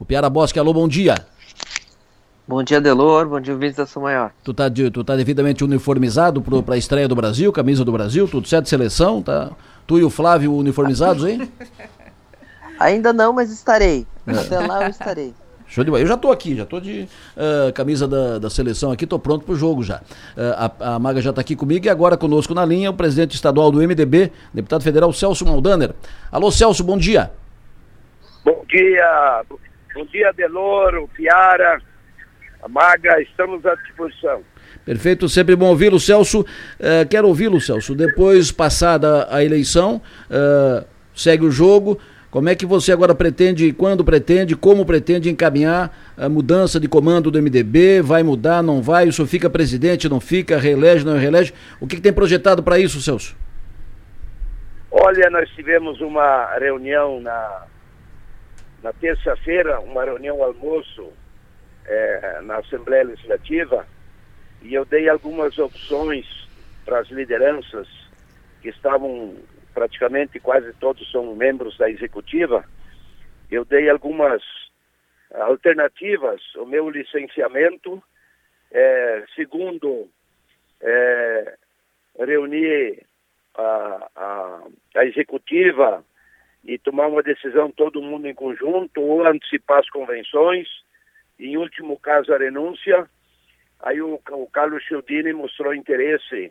O Piara Bosque, alô, bom dia. Bom dia, Delor. Bom dia, ouvintes da São Maior. Tu tá, de, tu tá devidamente uniformizado para a estreia do Brasil, camisa do Brasil, tudo certo? Seleção, tá? Tu e o Flávio uniformizados aí? Ainda não, mas estarei. É. Até lá eu estarei. Show de bola. Eu já estou aqui, já estou de uh, camisa da, da seleção aqui, estou pronto para o jogo já. Uh, a, a, Maga já está aqui comigo e agora conosco na linha o presidente estadual do MDB, deputado federal Celso Maldaner. Alô, Celso, bom dia. Bom dia, Bom dia, Deloro, Piara, Maga, estamos à disposição. Perfeito, sempre bom ouvi-lo, Celso. Uh, quero ouvi-lo, Celso. Depois, passada a eleição, uh, segue o jogo. Como é que você agora pretende, quando pretende, como pretende encaminhar a mudança de comando do MDB? Vai mudar, não vai? O senhor fica presidente, não fica? Reelege, não reelege? O que, que tem projetado para isso, Celso? Olha, nós tivemos uma reunião na na terça-feira, uma reunião almoço é, na Assembleia Legislativa e eu dei algumas opções para as lideranças que estavam praticamente quase todos são membros da executiva. Eu dei algumas alternativas, o meu licenciamento, é, segundo, é, reunir a, a, a executiva e tomar uma decisão todo mundo em conjunto ou antecipar as convenções. Em último caso, a renúncia. Aí o, o Carlos Chiodini mostrou interesse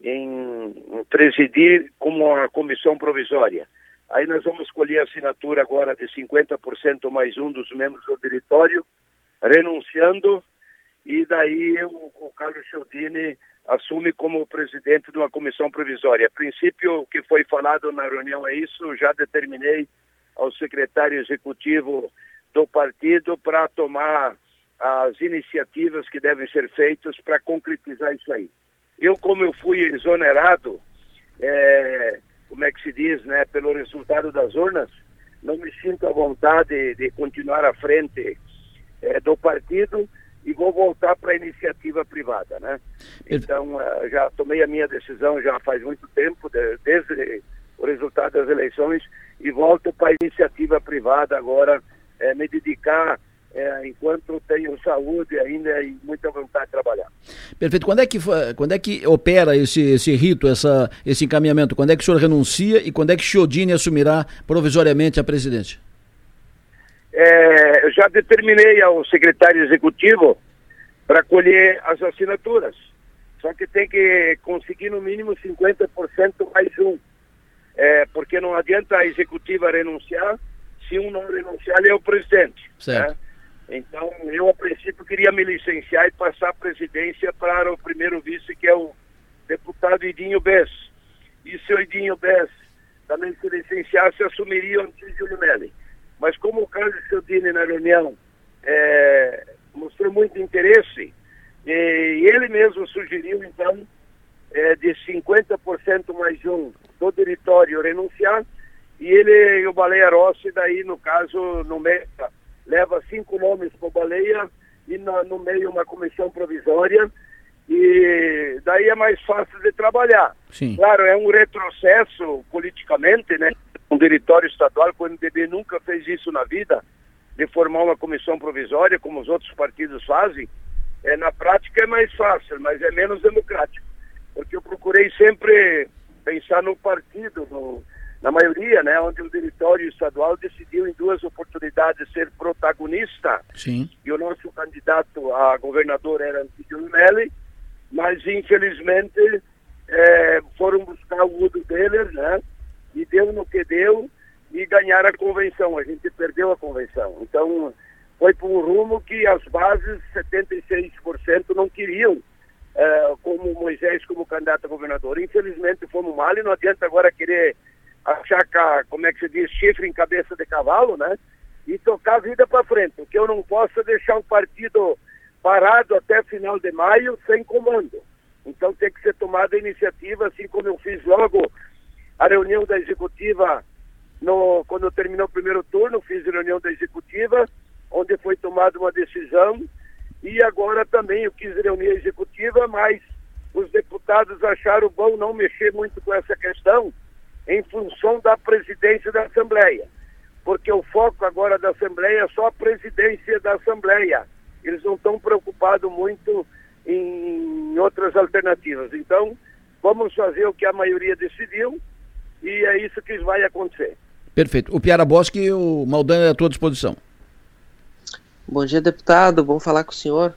em, presidir como uma comissão provisória. Aí nós vamos escolher a assinatura agora de 50% mais um dos membros do diretório, renunciando, e daí o, o Carlos Chiodini assume como presidente de uma comissão provisória. A princípio, o que foi falado na reunião é isso, já determinei ao secretário executivo do partido para tomar as iniciativas que devem ser feitas para concretizar isso aí. Eu, como eu fui exonerado, é, como é que se diz, né, pelo resultado das urnas, não me sinto à vontade de continuar à frente é, do partido e vou voltar para a iniciativa privada, né? Então, uh, já tomei a minha decisão já faz muito tempo, de, desde o resultado das eleições, e volto para a iniciativa privada agora, é, me dedicar é, enquanto tenho saúde ainda e muita vontade de trabalhar. Perfeito. Quando é que, quando é que opera esse, esse rito, essa, esse encaminhamento? Quando é que o senhor renuncia e quando é que Chiodini assumirá provisoriamente a presidência? É, eu já determinei ao secretário executivo para colher as assinaturas. Só que tem que conseguir no mínimo 50% mais um. É, porque não adianta a executiva renunciar, se um não renunciar, ele é o presidente. Certo. Né? Então, eu a princípio queria me licenciar e passar a presidência para o primeiro vice, que é o deputado Idinho Bess. E se o Idinho Bess também se licenciasse, assumiria o Antísio Lumelli. Mas como o Carlos Cialdini na reunião é, mostrou muito interesse, e ele mesmo sugeriu, então, é, de 50% mais um do diretório renunciar, e ele e o Baleia Rossi, daí, no caso, no meio, leva cinco nomes para o Baleia e no, no meio uma comissão provisória, e daí é mais fácil de trabalhar. Sim. Claro, é um retrocesso politicamente, né? Um diretório estadual, que o MDB nunca fez isso na vida, de formar uma comissão provisória, como os outros partidos fazem, é, na prática é mais fácil, mas é menos democrático. Porque eu procurei sempre pensar no partido, no, na maioria, né, onde o diretório estadual decidiu em duas oportunidades ser protagonista. Sim. E o nosso candidato a governador era Antídio Melli, mas infelizmente é, foram buscar o Udo Deller, né? E deu no que deu e ganhar a convenção. A gente perdeu a convenção. Então, foi por um rumo que as bases, 76% não queriam, uh, como Moisés como candidato a governador. Infelizmente, fomos mal e não adianta agora querer achar, como é que se diz, chifre em cabeça de cavalo, né? E tocar a vida para frente. Porque eu não posso deixar o partido parado até final de maio sem comando. Então tem que ser tomada a iniciativa, assim como eu fiz logo a reunião da executiva, no, quando terminou o primeiro turno, fiz reunião da executiva, onde foi tomada uma decisão, e agora também eu quis reunir a executiva, mas os deputados acharam bom não mexer muito com essa questão, em função da presidência da Assembleia. porque o foco agora da Assembleia é só a presidência da Assembleia. Eles não estão preocupados muito em outras alternativas. Então, vamos fazer o que a maioria decidiu e é isso que vai acontecer. Perfeito. O Piara Bosque e o Maldani é à tua disposição. Bom dia, deputado. Vamos falar com o senhor.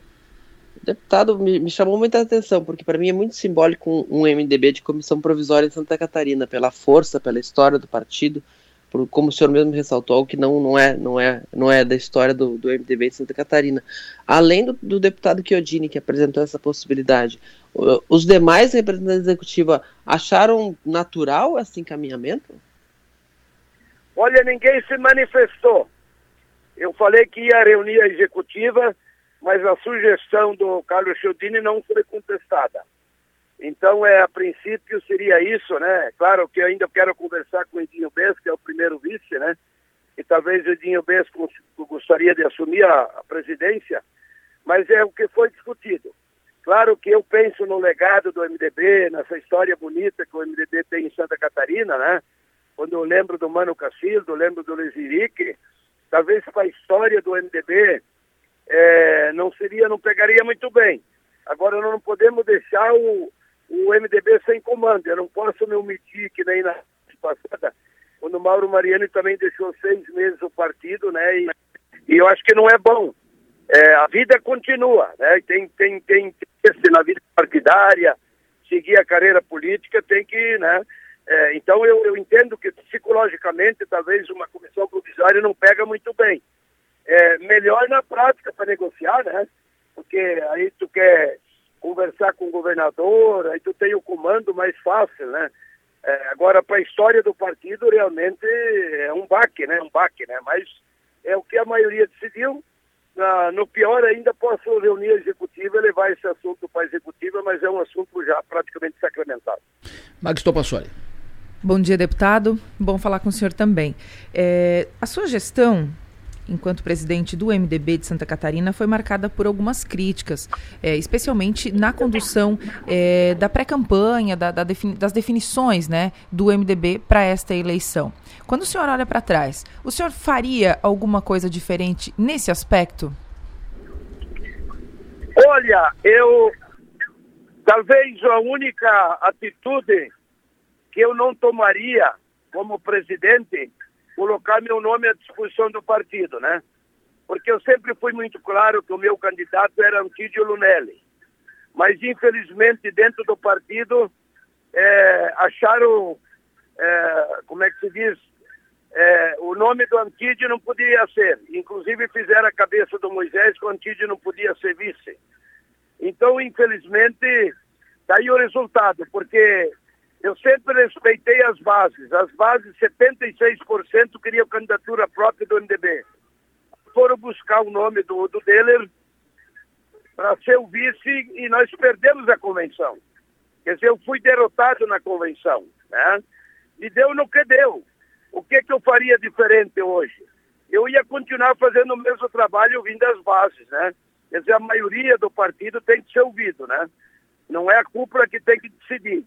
Deputado, me, me chamou muita atenção, porque para mim é muito simbólico um, um MDB de comissão provisória em Santa Catarina, pela força, pela história do partido, por, como o senhor mesmo ressaltou, que não, não, é, não, é, não é da história do, do MDB de Santa Catarina. Além do, do deputado Chiodini, que apresentou essa possibilidade, os demais representantes da executiva acharam natural esse encaminhamento? Olha, ninguém se manifestou. Eu falei que ia reunir a executiva, mas a sugestão do Carlos Chiodini não foi contestada. Então, é, a princípio seria isso, né? Claro que eu ainda quero conversar com o Edinho Bes, que é o primeiro vice, né? E talvez o Edinho Bes gostaria de assumir a, a presidência, mas é o que foi discutido. Claro que eu penso no legado do MDB, nessa história bonita que o MDB tem em Santa Catarina, né? Quando eu lembro do Mano Cacildo, lembro do Lesirique, talvez para a história do MDB é, não seria, não pegaria muito bem. Agora nós não podemos deixar o, o MDB sem comando. Eu não posso me omitir que nem na passada, quando o Mauro Mariano também deixou seis meses o partido, né? E, e eu acho que não é bom. É, a vida continua, né? Tem, tem, tem, tem na vida partidária, seguir a carreira política, tem que, né? É, então eu, eu entendo que psicologicamente talvez uma comissão provisória não pega muito bem. É, melhor na prática para negociar, né? Porque aí tu quer conversar com o governador, aí tu tem o comando mais fácil, né? É, agora, para a história do partido, realmente é um baque, né? Um baque, né? Mas é o que a maioria decidiu. Ah, no pior, ainda posso reunir a executiva e levar esse assunto para a executiva, mas é um assunto já praticamente sacramentado. Max Topassoli. Bom dia, deputado. Bom falar com o senhor também. É, a sua gestão enquanto presidente do MDB de Santa Catarina, foi marcada por algumas críticas, é, especialmente na condução é, da pré-campanha, da, da defini das definições né, do MDB para esta eleição. Quando o senhor olha para trás, o senhor faria alguma coisa diferente nesse aspecto? Olha, eu. Talvez a única atitude que eu não tomaria como presidente colocar meu nome à disposição do partido, né? Porque eu sempre fui muito claro que o meu candidato era Antídio Lunelli. Mas, infelizmente, dentro do partido, é, acharam, é, como é que se diz, é, o nome do Antídio não podia ser. Inclusive, fizeram a cabeça do Moisés que o Antídio não podia ser vice. Então, infelizmente, daí tá o resultado, porque eu sempre respeitei as bases. As bases, 76% queriam candidatura própria do MDB. Foram buscar o nome do, do Deller para ser o vice e nós perdemos a convenção. Quer dizer, eu fui derrotado na convenção. Né? E deu no que deu. O que, que eu faria diferente hoje? Eu ia continuar fazendo o mesmo trabalho vindo das bases, né? Quer dizer, a maioria do partido tem que ser ouvido, né? Não é a cúpula que tem que decidir.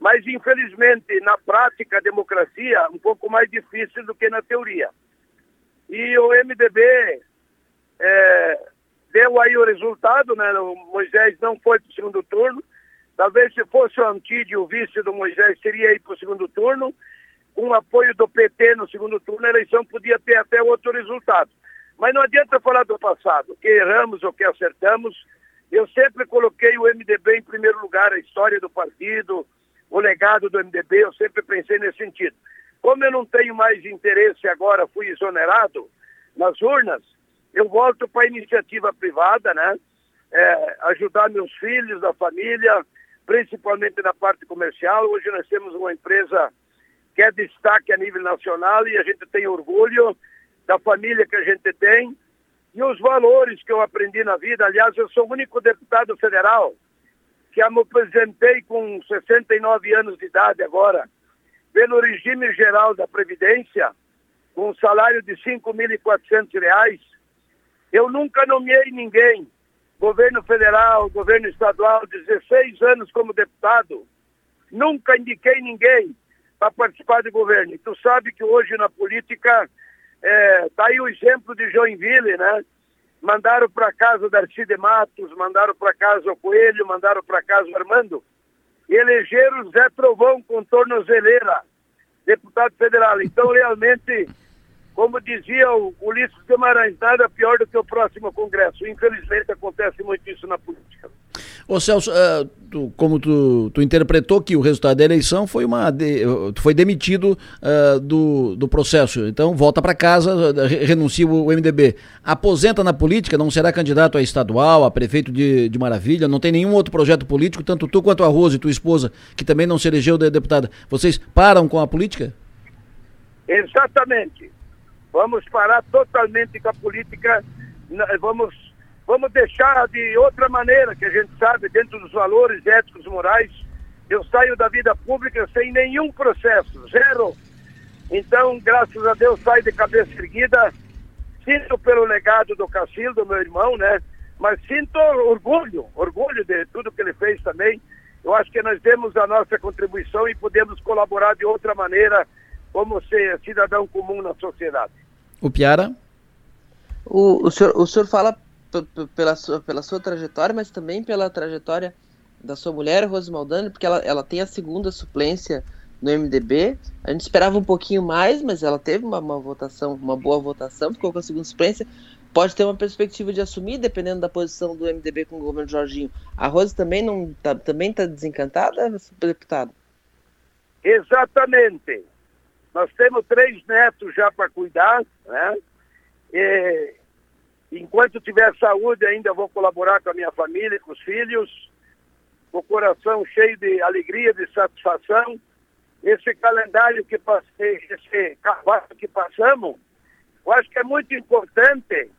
Mas, infelizmente, na prática, a democracia um pouco mais difícil do que na teoria. E o MDB é, deu aí o resultado, né? O Moisés não foi para o segundo turno. Talvez se fosse o Antídio, o vice do Moisés, seria ir para o segundo turno. Com o apoio do PT no segundo turno, a eleição podia ter até outro resultado. Mas não adianta falar do passado, que erramos ou que acertamos. Eu sempre coloquei o MDB em primeiro lugar, a história do partido, o legado do MDB, eu sempre pensei nesse sentido. Como eu não tenho mais interesse agora, fui exonerado nas urnas, eu volto para a iniciativa privada, né? É, ajudar meus filhos, da família, principalmente na parte comercial. Hoje nós temos uma empresa que é destaque a nível nacional e a gente tem orgulho da família que a gente tem e os valores que eu aprendi na vida. Aliás, eu sou o único deputado federal que me apresentei com 69 anos de idade agora, pelo regime geral da Previdência, com um salário de R$ 5.400, eu nunca nomeei ninguém, governo federal, governo estadual, 16 anos como deputado, nunca indiquei ninguém para participar do governo. E tu sabe que hoje na política É, tá aí o exemplo de Joinville, né? Mandaram para casa o Darcy de Matos, mandaram para casa o Coelho, mandaram para casa o Armando. E elegeram Zé Trovão com tornozeleira, deputado federal. Então, realmente, como dizia o Ulisses Guimarães, nada pior do que o próximo Congresso. Infelizmente, acontece muito isso na política. Ô Celso, uh, tu, como tu, tu, interpretou que o resultado da eleição foi uma. De, foi demitido uh, do, do processo. Então volta para casa, renuncia o MDB. Aposenta na política, não será candidato a estadual, a prefeito de, de Maravilha, não tem nenhum outro projeto político, tanto tu quanto a Rose, tua esposa, que também não se elegeu de deputada. Vocês param com a política? Exatamente. Vamos parar totalmente com a política. Vamos Vamos deixar de outra maneira, que a gente sabe, dentro dos valores éticos e morais. Eu saio da vida pública sem nenhum processo, zero. Então, graças a Deus, saio de cabeça erguida. Sinto pelo legado do Cacildo, meu irmão, né? Mas sinto orgulho, orgulho de tudo que ele fez também. Eu acho que nós temos a nossa contribuição e podemos colaborar de outra maneira como ser cidadão comum na sociedade. O Piara? O, o, senhor, o senhor fala pela sua, pela sua trajetória, mas também pela trajetória da sua mulher, Rose Maldani, porque ela, ela tem a segunda suplência no MDB. A gente esperava um pouquinho mais, mas ela teve uma, uma votação, uma boa votação, ficou com a segunda suplência. Pode ter uma perspectiva de assumir, dependendo da posição do MDB com o governo Jorginho. A Rose também não tá, também está desencantada, deputado? Exatamente. Nós temos três netos já para cuidar, né? Enquanto tiver saúde, ainda vou colaborar com a minha família, com os filhos, com o coração cheio de alegria, de satisfação. Esse calendário que passei, esse cavalo que passamos, eu acho que é muito importante,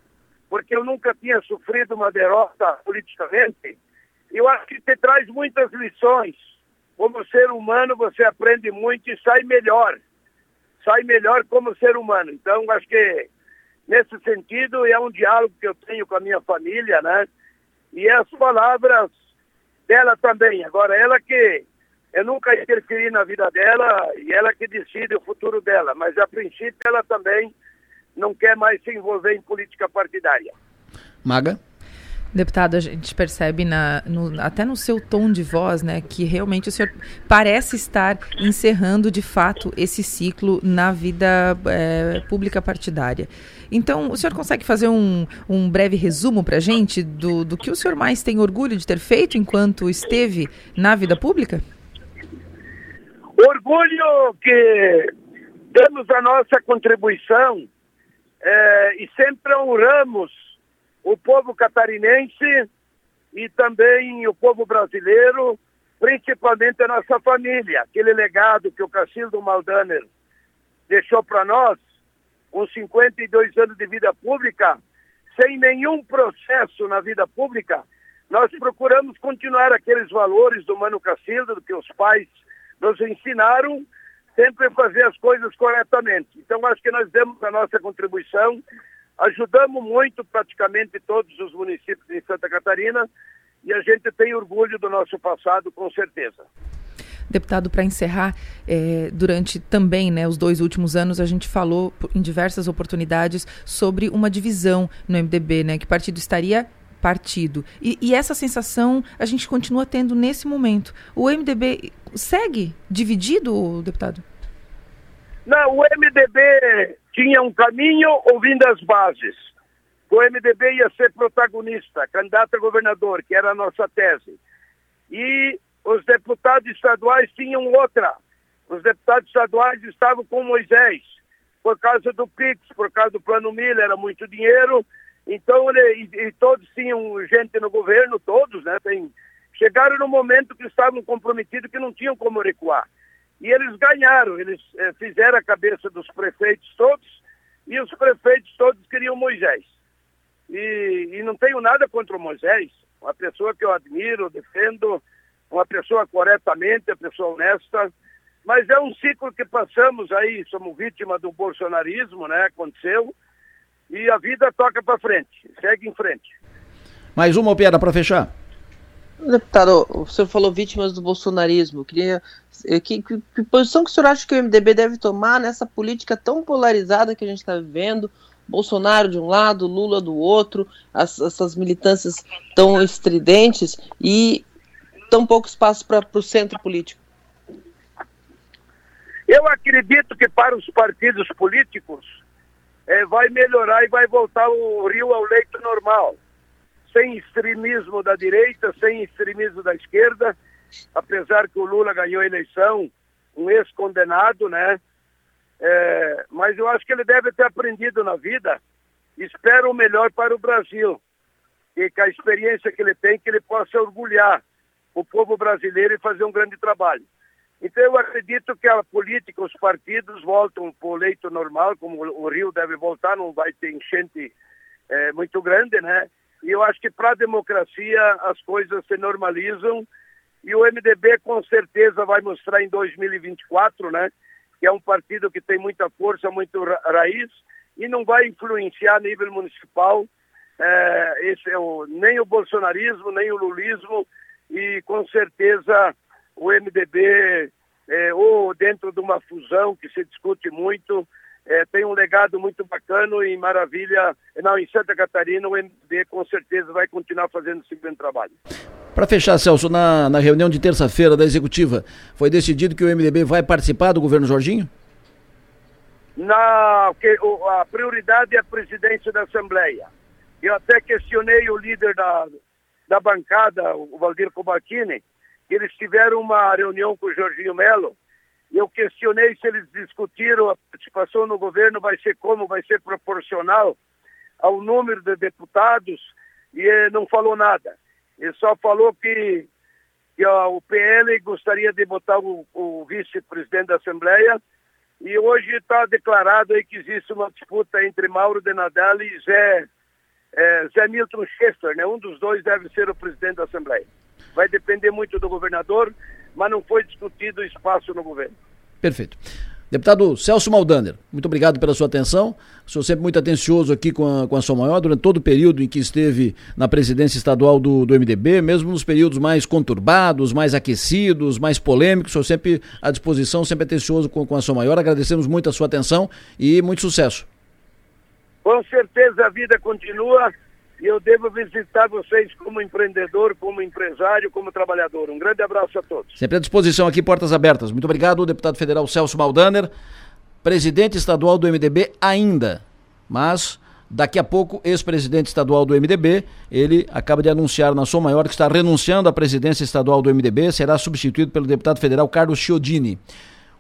porque eu nunca tinha sofrido uma derrota politicamente. Eu acho que te traz muitas lições. Como ser humano, você aprende muito e sai melhor. Sai melhor como ser humano. Então, acho que nesse sentido, é um diálogo que eu tenho com a minha família, né? E as palavras dela também. Agora, ela que eu nunca interferi na vida dela e ela que decide o futuro dela, mas a princípio ela também não quer mais se envolver em política partidária. Maga? Deputado, a gente percebe na, no, até no seu tom de voz, né, que realmente o senhor parece estar encerrando de fato esse ciclo na vida é, pública partidária. Então, o senhor consegue fazer um, um breve resumo para a gente do, do que o senhor mais tem orgulho de ter feito enquanto esteve na vida pública? Orgulho que damos a nossa contribuição é, e sempre honramos o povo catarinense e também o povo brasileiro, principalmente a nossa família. Aquele legado que o Cacildo Maldaner deixou para nós, com 52 anos de vida pública, sem nenhum processo na vida pública, nós procuramos continuar aqueles valores do Mano Cacildo, que os pais nos ensinaram, sempre fazer as coisas corretamente. Então, acho que nós demos a nossa contribuição Ajudamos muito praticamente todos os municípios de Santa Catarina e a gente tem orgulho do nosso passado, com certeza. Deputado, para encerrar, é, durante também né, os dois últimos anos, a gente falou em diversas oportunidades sobre uma divisão no MDB, né, que partido estaria partido. E, e, essa sensação a gente continua tendo nesse momento. O MDB segue dividido, deputado? Não, o MDB tinha um caminho ouvindo as bases. O MDB ia ser protagonista, candidato a governador, que era a nossa tese. E os deputados estaduais tinham outra. Os deputados estaduais estavam com Moisés, por causa do PIX, por causa do Plano Miller, era muito dinheiro. Então, ele, e, e todos tinham gente no governo, todos, né? Tem, chegaram no momento que estavam comprometidos, que não tinham como recuar. E eles ganharam, eles eh, fizeram a cabeça dos prefeitos todos e os prefeitos todos queriam Moisés. E, e não tenho nada contra o Moisés, uma pessoa que eu admiro, defendo, uma pessoa corretamente, uma pessoa honesta, mas é um ciclo que passamos aí, somos vítima do bolsonarismo, né? Aconteceu, e a vida toca para frente, segue em frente. Mais uma piada para fechar. Deputado, o senhor falou vítimas do bolsonarismo. queria que, que, que, posição que o senhor acha que o MDB deve tomar nessa política tão polarizada que a gente está vivendo? Bolsonaro de um lado, Lula do outro, as, essas militâncias tão estridentes e tão pouco espaço para o centro político. Eu acredito que para os partidos políticos é, vai melhorar e vai voltar o Rio ao leito normal. Sem extremismo da direita, sem extremismo da esquerda, apesar que o Lula ganhou a eleição, um ex-condenado, né? É, mas eu acho que ele deve ter aprendido na vida. Espero o melhor para o Brasil. E com a experiência que ele tem, que ele possa orgulhar o povo brasileiro e fazer um grande trabalho. Então eu acredito que a política, os partidos voltam para o leito normal, como o Rio deve voltar, não vai ter enchente é, muito grande, né? E eu acho que para a democracia as coisas se normalizam e o MDB com certeza vai mostrar em 2024, né? Que é um partido que tem muita força, muito ra raiz e não vai influenciar a nível municipal é, esse é o, nem o bolsonarismo, nem o lulismo e com certeza o MDB, é, ou dentro de uma fusão que se discute muito, é, tem um legado muito bacana e maravilha. Não, em Santa Catarina o MDB com certeza vai continuar fazendo esse grande trabalho. Para fechar, Celso, na, na reunião de terça-feira da executiva, foi decidido que o MDB vai participar do governo Jorginho? Na, que, o, a prioridade é a presidência da Assembleia. Eu até questionei o líder da, da bancada, o Valdir Cobatini, eles tiveram uma reunião com o Jorginho Melo eu questionei se eles discutiram a participação no governo vai ser como, vai ser proporcional ao número de deputados e ele não falou nada. Ele só falou que, que ó, o PL gostaria de botar o, o vice-presidente da Assembleia e hoje está declarado aí que existe uma disputa entre Mauro de Nadal e Zé, é, Zé Milton Schaeffer, né? Um dos dois deve ser o presidente da Assembleia vai depender muito do governador, mas não foi discutido espaço no governo. Perfeito. Deputado Celso Maldander, muito obrigado pela sua atenção. Sou sempre muito atencioso aqui com a, com a sua maior durante todo o período em que esteve na presidência estadual do, do MDB, mesmo nos períodos mais conturbados, mais aquecidos, mais polêmicos. Sou sempre à disposição, sempre atencioso com, com a sua maior. Agradecemos muito a sua atenção e muito sucesso. Com certeza a vida continua e eu devo visitar vocês como empreendedor, como empresário, como trabalhador. Um grande abraço a todos. Sempre à disposição aqui, portas abertas. Muito obrigado, deputado federal Celso Maldaner, presidente estadual do MDB ainda, mas daqui a pouco ex-presidente estadual do MDB, ele acaba de anunciar na sua maior que está renunciando à presidência estadual do MDB, será substituído pelo deputado federal Carlos Chiodini.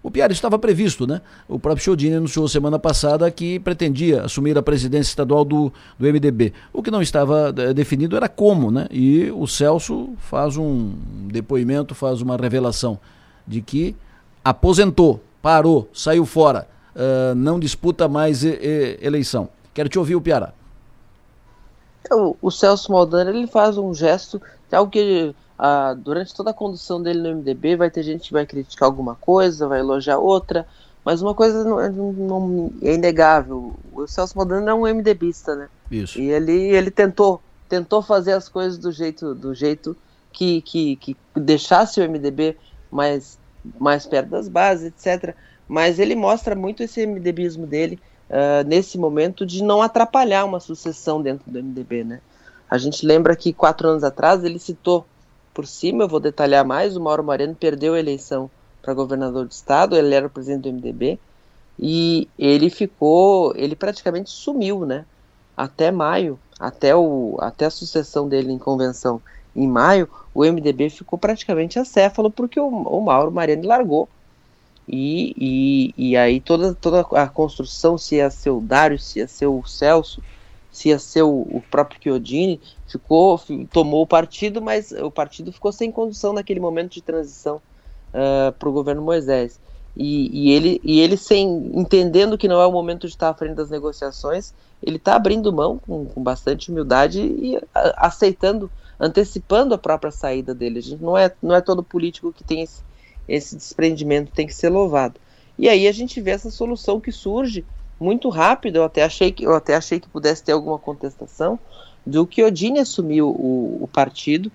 O Piara estava previsto, né? O próprio Chiodini anunciou semana passada que pretendia assumir a presidência estadual do, do MDB. O que não estava é, definido era como, né? E o Celso faz um depoimento, faz uma revelação de que aposentou, parou, saiu fora, uh, não disputa mais e, e, eleição. Quero te ouvir, o Piara. Então, o Celso Maldana ele faz um gesto de algo que ah, durante toda a condução dele no MDB vai ter gente que vai criticar alguma coisa, vai elogiar outra, mas uma coisa não, não, é inegável, o Celso Moderno é um MDBista, né? Isso. E ele, ele tentou, tentou fazer as coisas do jeito, do jeito que, que, que deixasse o MDB mais, mais perto das bases, etc. Mas ele mostra muito esse MDBismo dele uh, nesse momento de não atrapalhar uma sucessão dentro do MDB, né? A gente lembra que quatro anos atrás ele citou por cima, eu vou detalhar mais, o Mauro Moreno perdeu a eleição para governador do estado, ele era o presidente do MDB, e ele ficou, ele praticamente sumiu, né? Até maio, até, o, até a sucessão dele em convenção em maio, o MDB ficou praticamente acéfalo porque o, o Mauro Moreno largou. E, e, e aí toda, toda a construção, se ia ser o Dário, se ia ser o Celso, se ia ser o, o próprio Chiodini, ficou, tomou o partido, mas o partido ficou sem condução naquele momento de transição uh, ah, para o governo Moisés. E, e, ele, e ele sem entendendo que não é o momento de estar à frente das negociações, ele está abrindo mão com, com, bastante humildade e a, aceitando, antecipando a própria saída dele. A gente não é, não é todo político que tem esse, esse desprendimento, tem que ser louvado. E aí a gente vê essa solução que surge muito rápido. Eu até achei que, eu até achei que pudesse ter alguma contestação do que Odine assumiu o, o partido.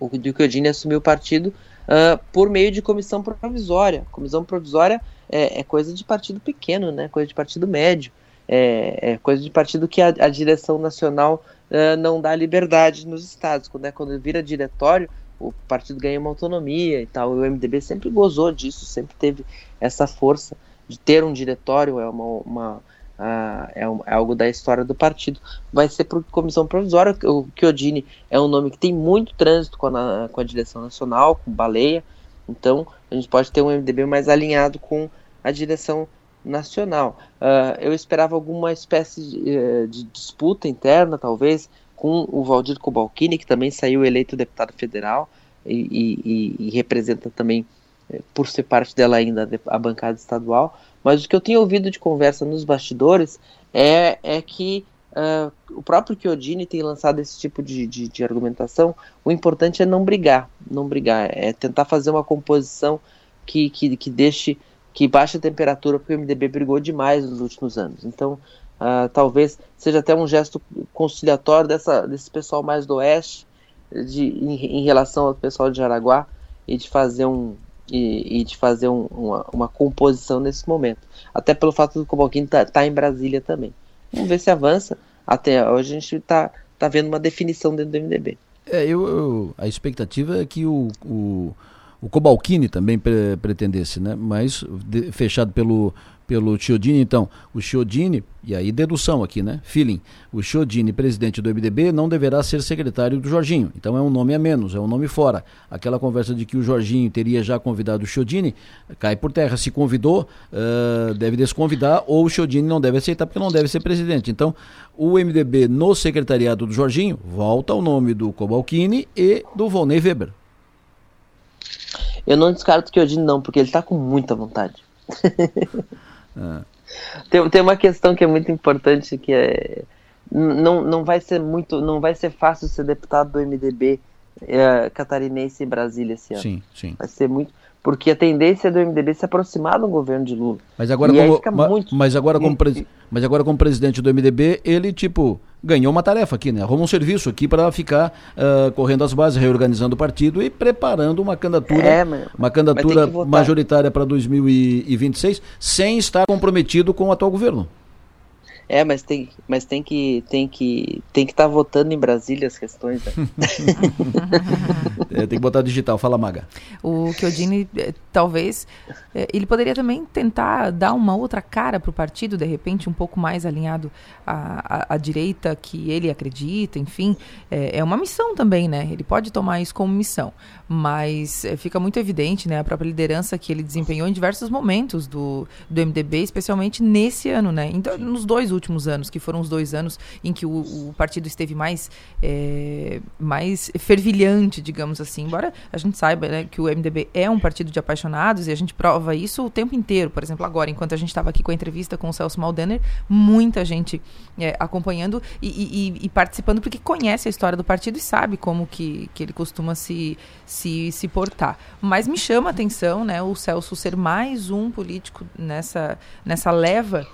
o Chiodini assumiu o partido uh, por meio de comissão provisória. Comissão provisória é, é, coisa de partido pequeno, né? Coisa de partido médio. É, é coisa de partido que a, a direção nacional uh, não dá liberdade nos estados. Quando, é, quando vira diretório, o partido ganha uma autonomia e tal. O MDB sempre gozou disso, sempre teve essa força de ter um diretório, é uma, uma uh, é, um, é, algo da história do partido. Vai ser por comissão provisória. O Chiodini é um nome que tem muito trânsito com a, com a direção nacional, com Baleia. Então, a gente pode ter um MDB mais alinhado com a direção nacional. Uh, eu esperava alguma espécie de, uh, de, disputa interna, talvez, com o Valdir Cobalcini, que também saiu eleito deputado federal e, e, e representa também, por ser parte dela ainda, a bancada estadual. Mas o que eu tenho ouvido de conversa nos bastidores é, é que Uh, o próprio Chiodini tem lançado esse tipo de, de, de, argumentação. O importante é não brigar, não brigar, é tentar fazer uma composição que, que, que deixe que baixe a temperatura, porque o MDB brigou demais nos últimos anos. Então, uh, talvez seja até um gesto conciliatório dessa, desse pessoal mais do oeste, de, em, em relação ao pessoal de Jaraguá, e de fazer um, e, e, de fazer um, uma, uma, composição nesse momento. Até pelo fato do Cobalquinho estar tá, tá em Brasília também. Vamos ver se avança. Até hoje a gente está tá vendo uma definição dentro do MDB. É, eu, eu, a expectativa é que o, o o também pre pretendesse, né? Mas de, fechado pelo pelo Chiodini, então, o Chiodini, e aí dedução aqui, né? Feeling. O Chiodini, presidente do MDB, não deverá ser secretário do Jorginho. Então é um nome a menos, é um nome fora. Aquela conversa de que o Jorginho teria já convidado o Chiodini, cai por terra. Se convidou, uh, deve desconvidar, ou o Chiodini não deve aceitar, porque não deve ser presidente. Então, o MDB no secretariado do Jorginho, volta ao nome do Cobalcini e do Volney Weber. Eu não descarto que Odin não, porque ele tá com muita vontade. tem, tem uma questão que é muito importante que é não, não vai ser muito não vai ser fácil ser deputado do MDB é, catarinense em Brasília esse ano. Sim, sim. Vai ser muito porque a tendência do MDB se aproximar do governo de Lula. Mas agora, como, ma, muito, mas, agora como mas agora como presidente do MDB, ele tipo ganhou uma tarefa aqui, né? Arrumou um serviço aqui para ficar uh, correndo as bases, reorganizando o partido e preparando uma candidatura, é, uma candidatura majoritária para 2026, sem estar comprometido com o atual governo. É, mas tem, mas tem que tem que tem que estar tá votando em Brasília as questões. Né? é, tem que botar digital. Fala, Maga. O Chiodini, eh, talvez, eh, ele poderia também tentar dar uma outra cara para o partido, de repente, um pouco mais alinhado à, à, à direita que ele acredita, enfim. É, é, uma missão também, né? Ele pode tomar isso como missão, mas é, fica muito evidente, né, a própria liderança que ele desempenhou em diversos momentos do, do MDB, especialmente nesse ano, né? Então, nos dois últimos últimos anos, que foram os dois anos em que o, o partido esteve mais, é, mais fervilhante, digamos assim. Embora a gente saiba né, que o MDB é um partido de apaixonados e a gente prova isso o tempo inteiro. Por exemplo, agora, enquanto a gente estava aqui com a entrevista com o Celso Maldenner, muita gente é, acompanhando e, e, e, participando porque conhece a história do partido e sabe como que, que ele costuma se, se, se portar. Mas me chama a atenção né, o Celso ser mais um político nessa, nessa leva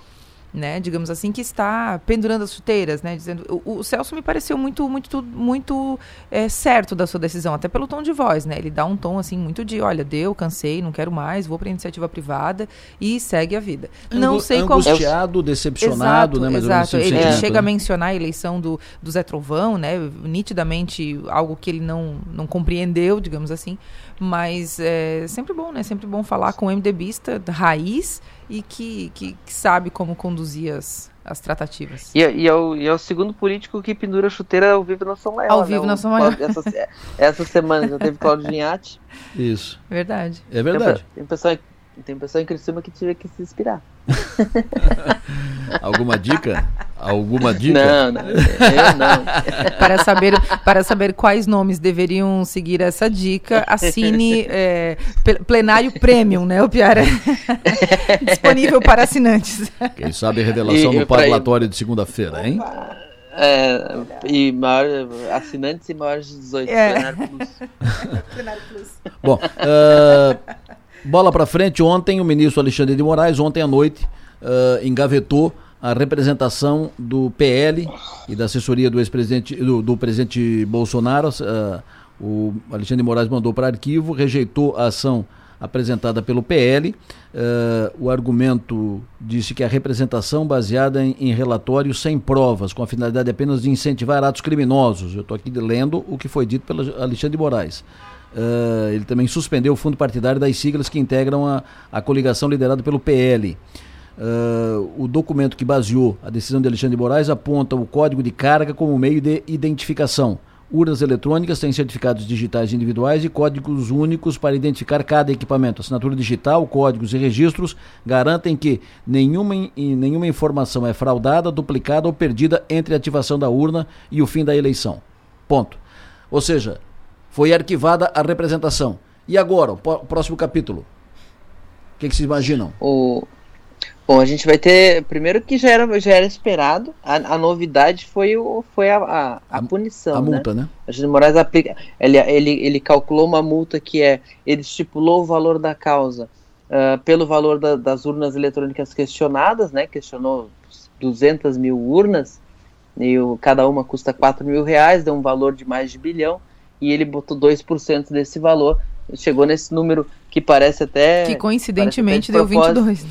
né, digamos assim, que está pendurando as chuteiras, né, dizendo, o, o Celso me pareceu muito, muito, muito é, certo da sua decisão, até pelo tom de voz, né, ele dá um tom assim muito de, olha, deu, cansei, não quero mais, vou para iniciativa privada e segue a vida. Angu não sei como angustiado, decepcionado, exato, né, mais exato. Ele, ele chega a mencionar a eleição do, do Zé Trovão, né, nitidamente algo que ele não, não compreendeu, digamos assim, mas é sempre bom, né, sempre bom falar com um MDBista raiz e que, que, que sabe como conduzir as, as tratativas. E, e, é o, e é o segundo político que pendura a chuteira ao vivo na São Maior. Ao vivo né? na São Maior. Essa, essa semana já teve Claudio Vinhati. Isso. Verdade. É verdade. Tem, tem pessoal tem pessoa em Criciúma que tiver que se inspirar. Alguma dica? Alguma dica? Não, não, eu não. para, saber, para saber quais nomes deveriam seguir essa dica, assine é, Plenário Premium, né, o Piara? Disponível para assinantes. Quem sabe revelação e, no parlatório de segunda-feira, hein? É, e maior, assinantes e maiores de 18, é. Plenário Plus. Plenário Plus. Bom, uh, Bola para frente, ontem o ministro Alexandre de Moraes, ontem à noite, uh, engavetou a representação do PL e da assessoria do ex-presidente, do, do, presidente Bolsonaro, uh, O Alexandre Moraes mandou para arquivo, rejeitou a ação apresentada pelo PL. Uh, eh, o argumento disse que a representação baseada em, em relatórios sem provas, com a finalidade apenas de incentivar atos criminosos. Eu estou aqui lendo o que foi dito pelo Alexandre Moraes. Uh, ele também suspendeu o fundo partidário das siglas que integram a, a coligação liderada pelo PL. Uh, o documento que baseou a decisão de Alexandre de Moraes aponta o código de carga como meio de identificação. Urnas eletrônicas têm certificados digitais individuais e códigos únicos para identificar cada equipamento. Assinatura digital, códigos e registros garantem que nenhuma, nenhuma informação é fraudada, duplicada ou perdida entre a ativação da urna e o fim da eleição. Ponto. Ou seja, foi arquivada a representação. E agora, o próximo capítulo? O que, que vocês imaginam? O, Bom, a gente vai ter. Primeiro que já era, já era esperado. A, a novidade foi, o, foi a, a, a punição. A né? multa, né? A gente Moraes aplica. Ele, ele, ele calculou uma multa que é. Ele estipulou o valor da causa uh, pelo valor da, das urnas eletrônicas questionadas, né? Questionou 200 mil urnas. E o, cada uma custa 4 mil reais, deu um valor de mais de bilhão. E ele botou 2% desse valor. Chegou nesse número que parece até. Que coincidentemente até de deu 22.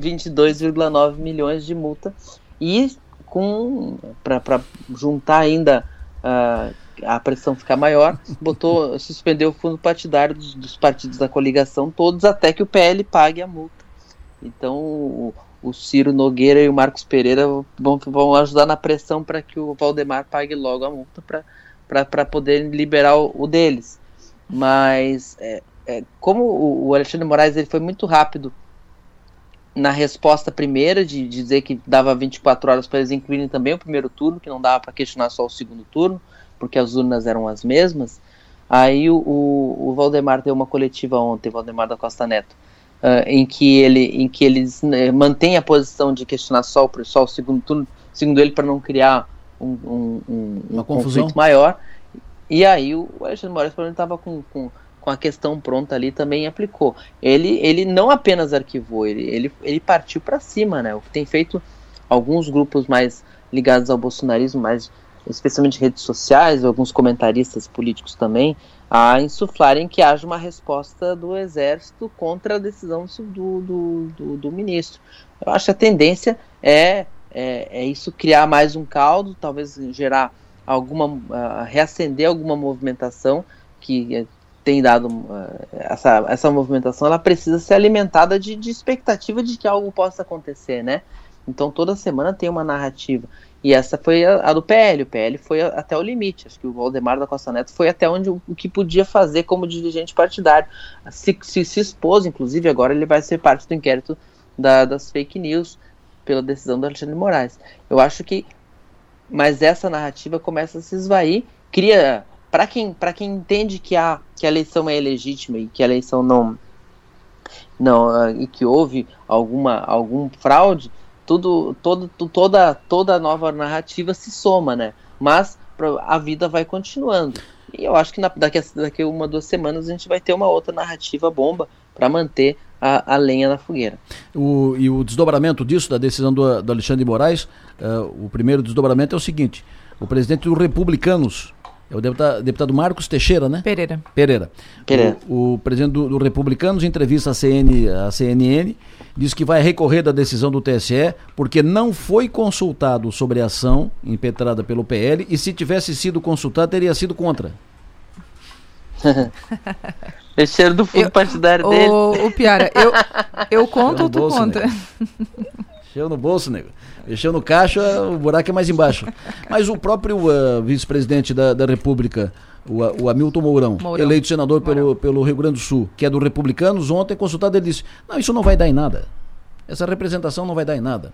22,9 milhões de multa e com para juntar ainda uh, a pressão ficar maior, botou suspendeu o fundo partidário dos, dos, partidos da coligação todos até que o PL pague a multa. Então o, o Ciro Nogueira e o Marcos Pereira vão, vão ajudar na pressão para que o Valdemar pague logo a multa para poder liberar o, o deles. Mas é, é, como o, o Alexandre Moraes ele foi muito rápido na resposta primeira, de, dizer que dava 24 horas para eles incluírem também o primeiro turno, que não dava para questionar só o segundo turno, porque as urnas eram as mesmas. Aí o, o, o Valdemar deu uma coletiva ontem, Valdemar da Costa Neto, uh, em que ele em que eles né, mantém a posição de questionar só, só o segundo turno, segundo ele, para não criar um, um, um, um conflito maior. E aí o Alexandre Moraes estava com, com com a questão pronta ali também aplicou. Ele, ele não apenas arquivou, ele, ele, ele partiu para cima, né? O que tem feito alguns grupos mais ligados ao bolsonarismo, mais especialmente redes sociais, alguns comentaristas políticos também, a insuflarem que haja uma resposta do exército contra a decisão do, do, do, do ministro. Eu acho que a tendência é, é, é, isso criar mais um caldo, talvez gerar alguma, uh, reacender alguma movimentação que tem dado uh, essa, essa movimentação, ela precisa ser alimentada de, de expectativa de que algo possa acontecer, né? Então toda semana tem uma narrativa. E essa foi a, a, do PL. O PL foi a, até o limite. Acho que o Valdemar da Costa Neto foi até onde o, o que podia fazer como dirigente partidário. Se, se, se, expôs, inclusive, agora ele vai ser parte do inquérito da, das fake news pela decisão do Alexandre Moraes. Eu acho que. Mas essa narrativa começa a se esvair, cria para quem, quem entende que a, que a eleição é ilegítima e que a eleição não, não uh, e que houve alguma algum fraude, tudo, todo, toda, toda nova narrativa se soma, né? Mas a vida vai continuando. E eu acho que na, daqui, a, daqui a uma, duas semanas a gente vai ter uma outra narrativa bomba para manter a, a, lenha na fogueira. O, e o desdobramento disso, da decisão do, do Alexandre de Moraes, uh, o primeiro desdobramento é o seguinte: o presidente dos republicanos, é o deputado, deputado, Marcos Teixeira, né? Pereira. Pereira. Pereira. O, o presidente do, do Republicanos, em entrevista à, CN, à CNN, diz que vai recorrer da decisão do TSE porque não foi consultado sobre a ação impetrada pelo PL e se tivesse sido consultado teria sido contra. Teixeira do fundo eu, partidário dele. O, o Piara, eu, eu conto ou tu bolso, conta? Cheio no bolso, nego. Mexeu no caixa, o buraco é mais embaixo. Mas o próprio uh, vice-presidente da, da República, o, o Hamilton Mourão, Mourão, eleito senador pelo, pelo Rio Grande do Sul, que é do Republicanos, ontem consultado, ele disse: Não, isso não vai dar em nada. Essa representação não vai dar em nada.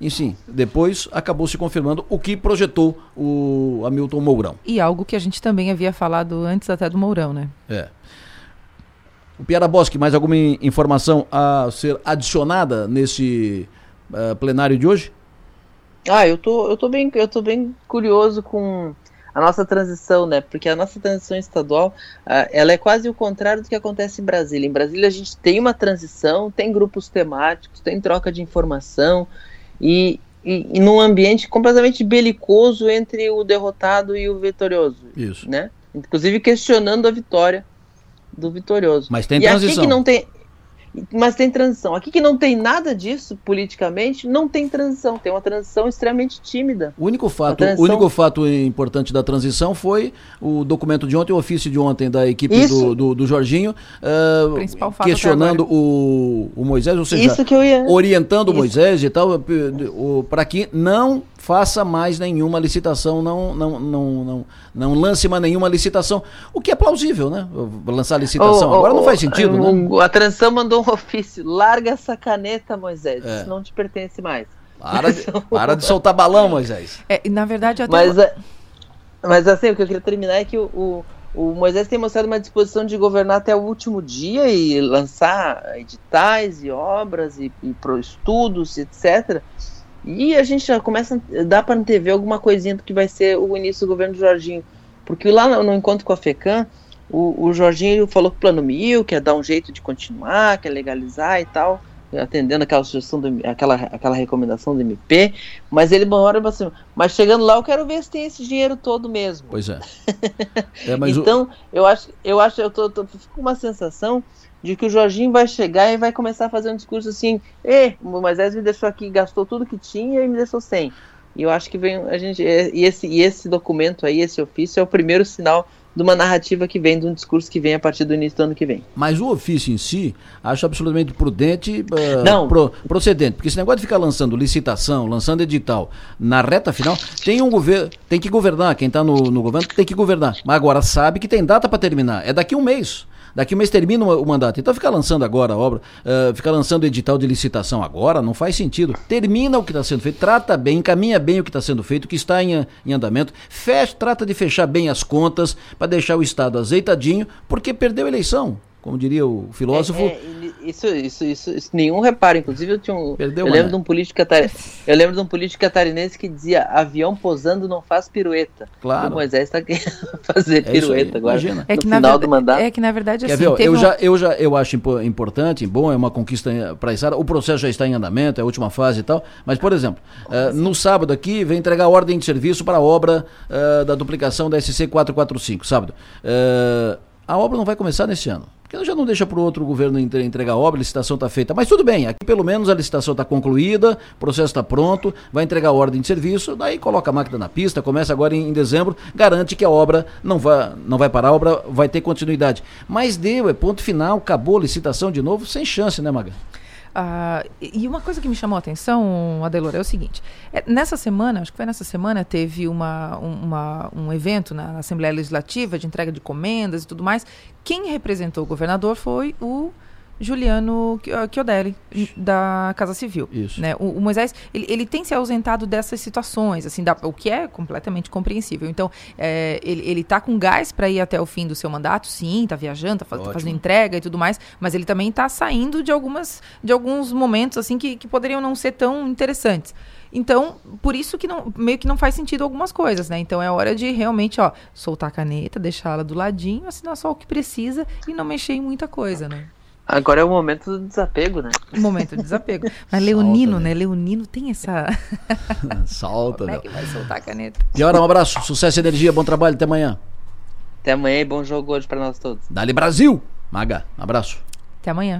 E sim, depois acabou se confirmando o que projetou o Hamilton Mourão. E algo que a gente também havia falado antes até do Mourão, né? É. O Piara Bosque, mais alguma informação a ser adicionada nesse uh, plenário de hoje? Ah, eu tô, eu tô bem, eu tô bem curioso com a nossa transição, né? Porque a nossa transição estadual, uh, ela é quase o contrário do que acontece em Brasília. Em Brasília a gente tem uma transição, tem grupos temáticos, tem troca de informação e, e, e num ambiente completamente belicoso entre o derrotado e o vitorioso. Isso. Né? inclusive questionando a vitória do vitorioso. Mas tem e transição. Aqui que não tem, mas tem transição. Aqui que não tem nada disso politicamente, não tem transição. Tem uma transição extremamente tímida. O único fato, transição... o único fato importante da transição foi o documento de ontem, o ofício de ontem da equipe do, do, do, Jorginho, uh, questionando o, o Moisés, ou seja, ia... orientando o Moisés e tal, para que não faça mais nenhuma licitação, não, não, não, não, não lance mais nenhuma licitação. O que é plausível, né? Lançar licitação. Oh, Agora oh, não faz sentido, oh, né? A transição mandou um ofício. Larga essa caneta, Moisés. É. Isso não te pertence mais. Para de, para de soltar balão, Moisés. É, na verdade, até. Mas, é, mas assim, o que eu queria terminar é que o, o, o Moisés tem mostrado uma disposição de governar até o último dia e lançar editais e obras e, e pro estudos, etc e a gente já começa, dá para antever alguma coisinha do que vai ser o início do governo do Jorginho. Porque lá no, no encontro com a FECAM, o, o Jorginho falou que o plano mil, quer dar um jeito de continuar, quer legalizar e tal, atendendo aquela sugestão, do, aquela, aquela recomendação do MP, mas ele uma hora assim, mas chegando lá eu quero ver se tem esse dinheiro todo mesmo. Pois é. é então, o... eu acho, eu acho, eu tô, tô, fico com uma sensação de que o Jorginho vai chegar e vai começar a fazer um discurso assim, e o Moisés me deixou aqui, gastou tudo que tinha e me deixou sem. E eu acho que vem a gente e esse e esse documento aí, esse ofício é o primeiro sinal de uma narrativa que vem, de um discurso que vem a partir do início do ano que vem. Mas o ofício em si, acho absolutamente prudente, uh, Não. Pro, procedente, porque esse negócio de ficar lançando licitação, lançando edital na reta final, tem um governo, tem que governar, quem está no, no governo tem que governar, mas agora sabe que tem data para terminar, é daqui um mês. Daqui um mês termina o mandato. Então ficar lançando agora a obra, uh, ficar lançando edital de licitação agora, não faz sentido. Termina o que está sendo feito, trata bem, encaminha bem o que está sendo feito, o que está em, em andamento, fecha, trata de fechar bem as contas para deixar o Estado azeitadinho, porque perdeu a eleição como diria o filósofo. É, é, isso, isso, isso, isso, nenhum reparo. Inclusive, eu tinha um. Perdeu, eu lembro de um político catar... Eu lembro de um político catarinense que dizia: avião posando não faz pirueta. Claro. O Moisés está querendo fazer é pirueta agora. Imagina. É que, no final do mandato. É que na verdade assim, ver, eu, um... já, eu já eu acho importante, bom, é uma conquista para a O processo já está em andamento, é a última fase e tal. Mas, por exemplo, uh, no sábado aqui, vem entregar ordem de serviço para a obra uh, da duplicação da SC 445, sábado. Uh, a obra não vai começar nesse ano. Porque já não deixa para o outro governo entregar a obra, a licitação está feita. Mas tudo bem, aqui pelo menos a licitação está concluída, o processo está pronto, vai entregar a ordem de serviço, daí coloca a máquina na pista, começa agora em, em, dezembro, garante que a obra não vai, não vai parar, a obra vai ter continuidade. Mas deu, é ponto final, acabou a licitação de novo, sem chance, né, Maga? Uh, e uma coisa que me chamou a atenção, Adelor, é o seguinte: é, nessa semana, acho que foi nessa semana, teve uma, uma, um evento na Assembleia Legislativa de entrega de comendas e tudo mais. Quem representou o governador foi o Juliano Chiodelli, da Casa Civil. Isso. Né? O, o Moisés, ele, ele, tem se ausentado dessas situações, assim, da, o que é completamente compreensível. Então, é, ele, ele tá com gás para ir até o fim do seu mandato, sim, tá viajando, tá, tá fazendo entrega e tudo mais, mas ele também tá saindo de, algumas, de alguns momentos, assim, que, que poderiam não ser tão interessantes. Então, por isso que não, meio que não faz sentido algumas coisas, né? Então é hora de realmente, ó, soltar a caneta, deixá-la do ladinho, assinar só o que precisa e não mexer em muita coisa, né? Agora é o momento do desapego, né? O momento do desapego. Mas Leonino, né? né? Leonino tem essa. Salta, Como é que vai soltar a caneta? Piora, um abraço, sucesso e energia, bom trabalho, até amanhã. Até amanhã e bom jogo hoje para nós todos. Dali Brasil! Maga, um abraço. Até amanhã.